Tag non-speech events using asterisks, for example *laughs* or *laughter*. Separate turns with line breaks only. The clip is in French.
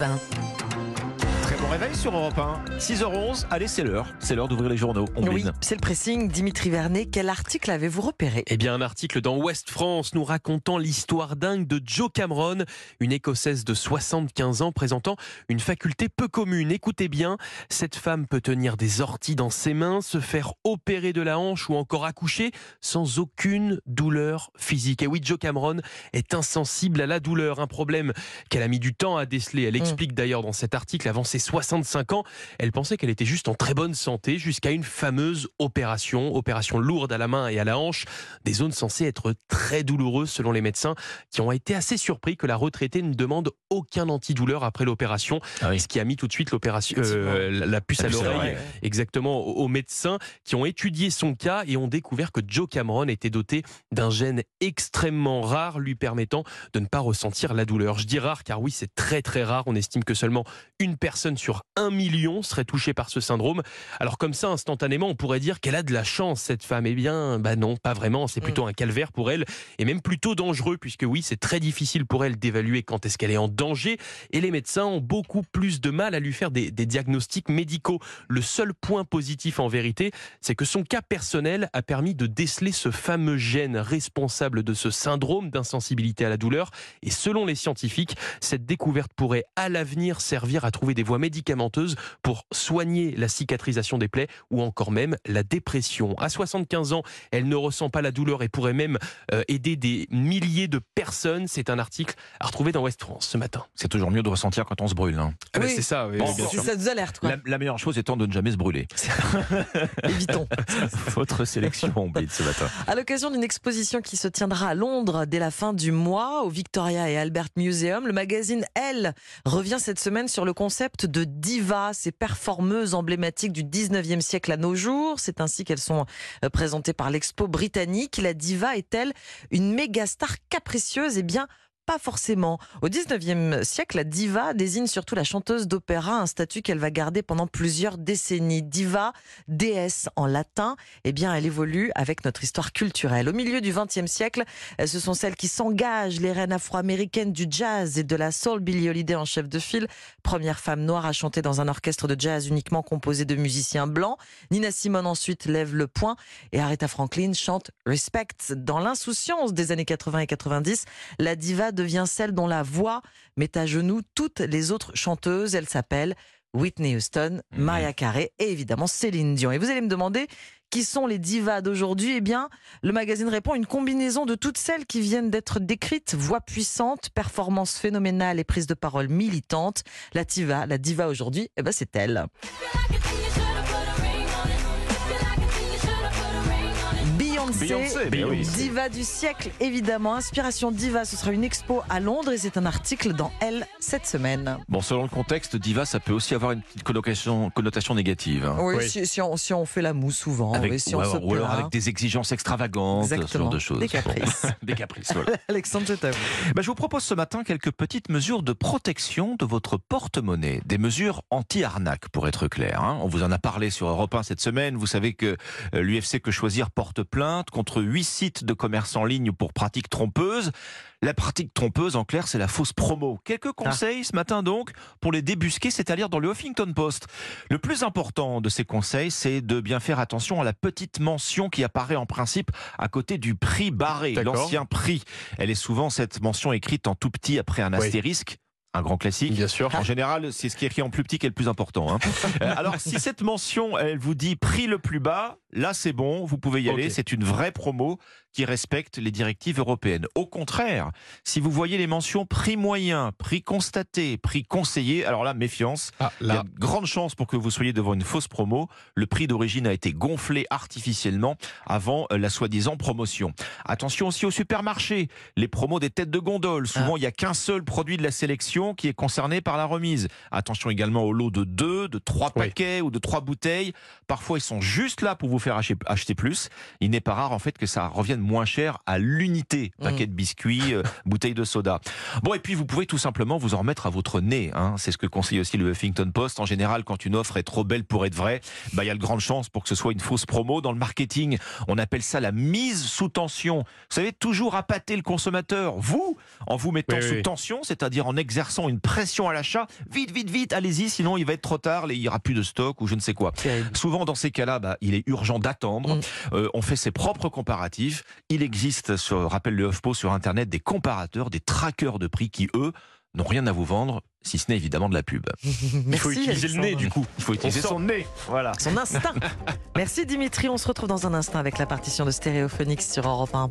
Très bon réveil sur Europe 1. 6h11, allez, c'est l'heure. C'est l'heure d'ouvrir les journaux. On
Oui, c'est le pressing. Dimitri Vernet, quel article avez-vous repéré?
Eh bien, un article dans Ouest France nous racontant l'histoire dingue de Jo Cameron, une Écossaise de 75 ans présentant une faculté peu commune. Écoutez bien, cette femme peut tenir des orties dans ses mains, se faire opérer de la hanche ou encore accoucher sans aucune douleur physique. Et oui, Jo Cameron est insensible à la douleur, un problème qu'elle a mis du temps à déceler. Elle explique d'ailleurs dans cet article, avant ses 65 ans, elle pensait qu'elle était juste en très bonne santé jusqu'à une fameuse opération, opération lourde à la main et à la hanche, des zones censées être très douloureuses selon les médecins qui ont été assez surpris que la retraitée ne demande aucun antidouleur après l'opération,
Ah oui.
ce qui a mis tout de suite l'opération, euh, la la puce
La
à l'oreille, exactement aux médecins qui ont étudié son cas et ont découvert que Joe Cameron était doté d'un gène extrêmement rare lui permettant de ne pas ressentir la douleur. Je dis rare car oui, c'est très très rare. On estime que seulement une personne sur un million serait touchée par ce syndrome. Alors comme ça, instantanément, on pourrait dire qu'elle a de la chance, cette femme. Eh bien, bah non, pas vraiment. C'est plutôt un calvaire pour elle et même plutôt dangereux puisque oui, c'est très difficile pour elle d'évaluer quand est-ce qu'elle est en danger et les médecins ont beaucoup plus de mal à lui faire des, des diagnostics médicaux. Le seul point positif en vérité, c'est que son cas personnel a permis de déceler ce fameux gène responsable de ce syndrome d'insensibilité à la douleur. Et selon les scientifiques, cette découverte pourrait à l'avenir servir à trouver des voies médicamenteuses pour soigner la cicatrisation des plaies ou encore même la dépression. À 75 ans, elle ne ressent pas la douleur et pourrait même euh, aider des milliers de personnes. C'est un article à retrouver dans Ouest France ce matin.
C'est toujours mieux de ressentir quand on se brûle. hein.
Ah bah,
Oui.
c'est ça, oui,
Bon,
bien sûr.
Ça nous alerte, quoi.
La, la meilleure chose étant de ne jamais se brûler. *laughs*
Évitons. *laughs*
Votre sélection *laughs* en blitz ce matin.
À l'occasion d'une exposition qui se tiendra à Londres dès la fin du mois au Victoria et Albert Museum, le magazine Elle revient cette semaine sur le concept de diva, ces performeuses emblématiques du 19e siècle à nos jours. C'est ainsi qu'elles sont euh, présentées par l'expo britannique. La diva est-elle une méga star capricieuse? Eh bien, pas forcément. Au 19e siècle, la diva désigne surtout la chanteuse d'opéra, un statut qu'elle va garder pendant plusieurs décennies. Diva, déesse en latin, eh bien, elle évolue avec notre histoire culturelle. Au milieu du 20e siècle, euh, ce sont celles qui s'engagent, les reines afro-américaines du jazz et de la soul, Billie Holiday en chef de file, première femme noire à chanter dans un orchestre de jazz uniquement composé de musiciens blancs. Nina Simone ensuite lève le poing et Aretha Franklin chante Respect. Dans l'insouciance des années 80 et 90, la diva devient celle dont la voix met à genoux toutes les autres chanteuses. Elle s'appelle Whitney Houston, Mariah Carey et évidemment Céline Dion. Et vous allez me demander qui sont les divas d'aujourd'hui? Eh bien, le magazine répond une combinaison de toutes celles qui viennent d'être décrites, voix puissante, performance phénoménale et prise de parole militante. La diva, la diva aujourd'hui, eh ben c'est elle. Beyoncé,
Beyoncé, ben oui.
diva du siècle, évidemment. Inspiration diva, ce sera une expo à Londres et c'est un article dans Elle cette semaine.
Bon, selon le contexte, diva, ça peut aussi avoir une petite connotation, connotation négative. hein.
Oui,
Oui.
Si, si on, si on fait la moue souvent,
Avec,
oui, si
ou,
on
alors,
se
ou alors
plaint.
avec des exigences extravagantes, ce
Exactement.
genre de choses.
Des caprices.
Bon. *laughs* des caprices, voilà. *laughs*
Alexandre, c'est à vous.
Bah, je vous propose ce matin quelques petites mesures de protection de votre porte-monnaie. Des mesures anti-arnaque, pour être clair. hein. On vous en a parlé sur Europe 1 cette semaine. Vous savez que euh, l'UFC Que Choisir porte plainte contre huit sites de commerce en ligne pour pratiques trompeuses. La pratique trompeuse, en clair, c'est la fausse promo. Quelques conseils ce matin donc pour les débusquer, c'est à dire dans le Huffington Post. Le plus important de ces conseils, c'est de bien faire attention à la petite mention qui apparaît en principe à côté du prix barré, l'ancien prix. Elle est souvent cette mention écrite en tout petit après un
Oui.
Un grand classique.
Bien sûr.
En général, c'est ce qui est écrit en plus petit qui est le plus important. hein. *laughs* Euh, Alors, si cette mention, elle vous dit prix le plus bas, là c'est bon, vous pouvez y aller. C'est une vraie promo qui respecte les directives européennes. Au contraire, si vous voyez les mentions prix moyen, prix constaté, prix conseillé, alors là, méfiance.
Ah,
Il y a
là,
de grandes chances pour que vous soyez devant une fausse promo. Le prix d'origine a été gonflé artificiellement avant la soi-disant promotion. Attention aussi au supermarché. Les promos des têtes de gondole. Souvent, il n'y a qu'un seul produit de la sélection qui est concerné par la remise. Attention également au lot de deux, de trois
Oui.
paquets ou de trois bouteilles. Parfois, ils sont juste là pour vous faire acheter, acheter plus. Il n'est pas rare, en fait, que ça revienne moins chers à l'unité.
Mm.
Paquet de biscuits, euh, *laughs* bouteille de soda. Bon, et puis vous pouvez tout simplement vous en remettre à votre nez. Hein. C'est ce que conseille aussi le Huffington Post. En général, quand une offre est trop belle pour être vraie, bah, il y a de grandes chances pour que ce soit une fausse promo. Dans le marketing, on appelle ça la mise sous tension. Vous savez, toujours appâter le consommateur. Vous, en vous mettant
oui,
sous
oui.
tension, c'est-à-dire en exerçant une pression à l'achat, vite, vite, vite, allez-y, sinon il va être trop tard, il n'y aura plus de stock ou je ne sais quoi. Souvent, dans ces cas-là, bah, il est urgent d'attendre.
Mm.
Euh, on fait ses propres comparatifs. Il existe, sur, rappelle le HuffPo, sur Internet, des comparateurs, des trackers de prix qui, eux, n'ont rien à vous vendre, si ce n'est évidemment de la pub. *laughs*
Merci,
Il faut utiliser le nez du coup.
Il faut utiliser son nez. Voilà.
Son instinct. *laughs* Merci Dimitri, on se retrouve dans un instant avec la partition de Stéréophonics sur Europe 1.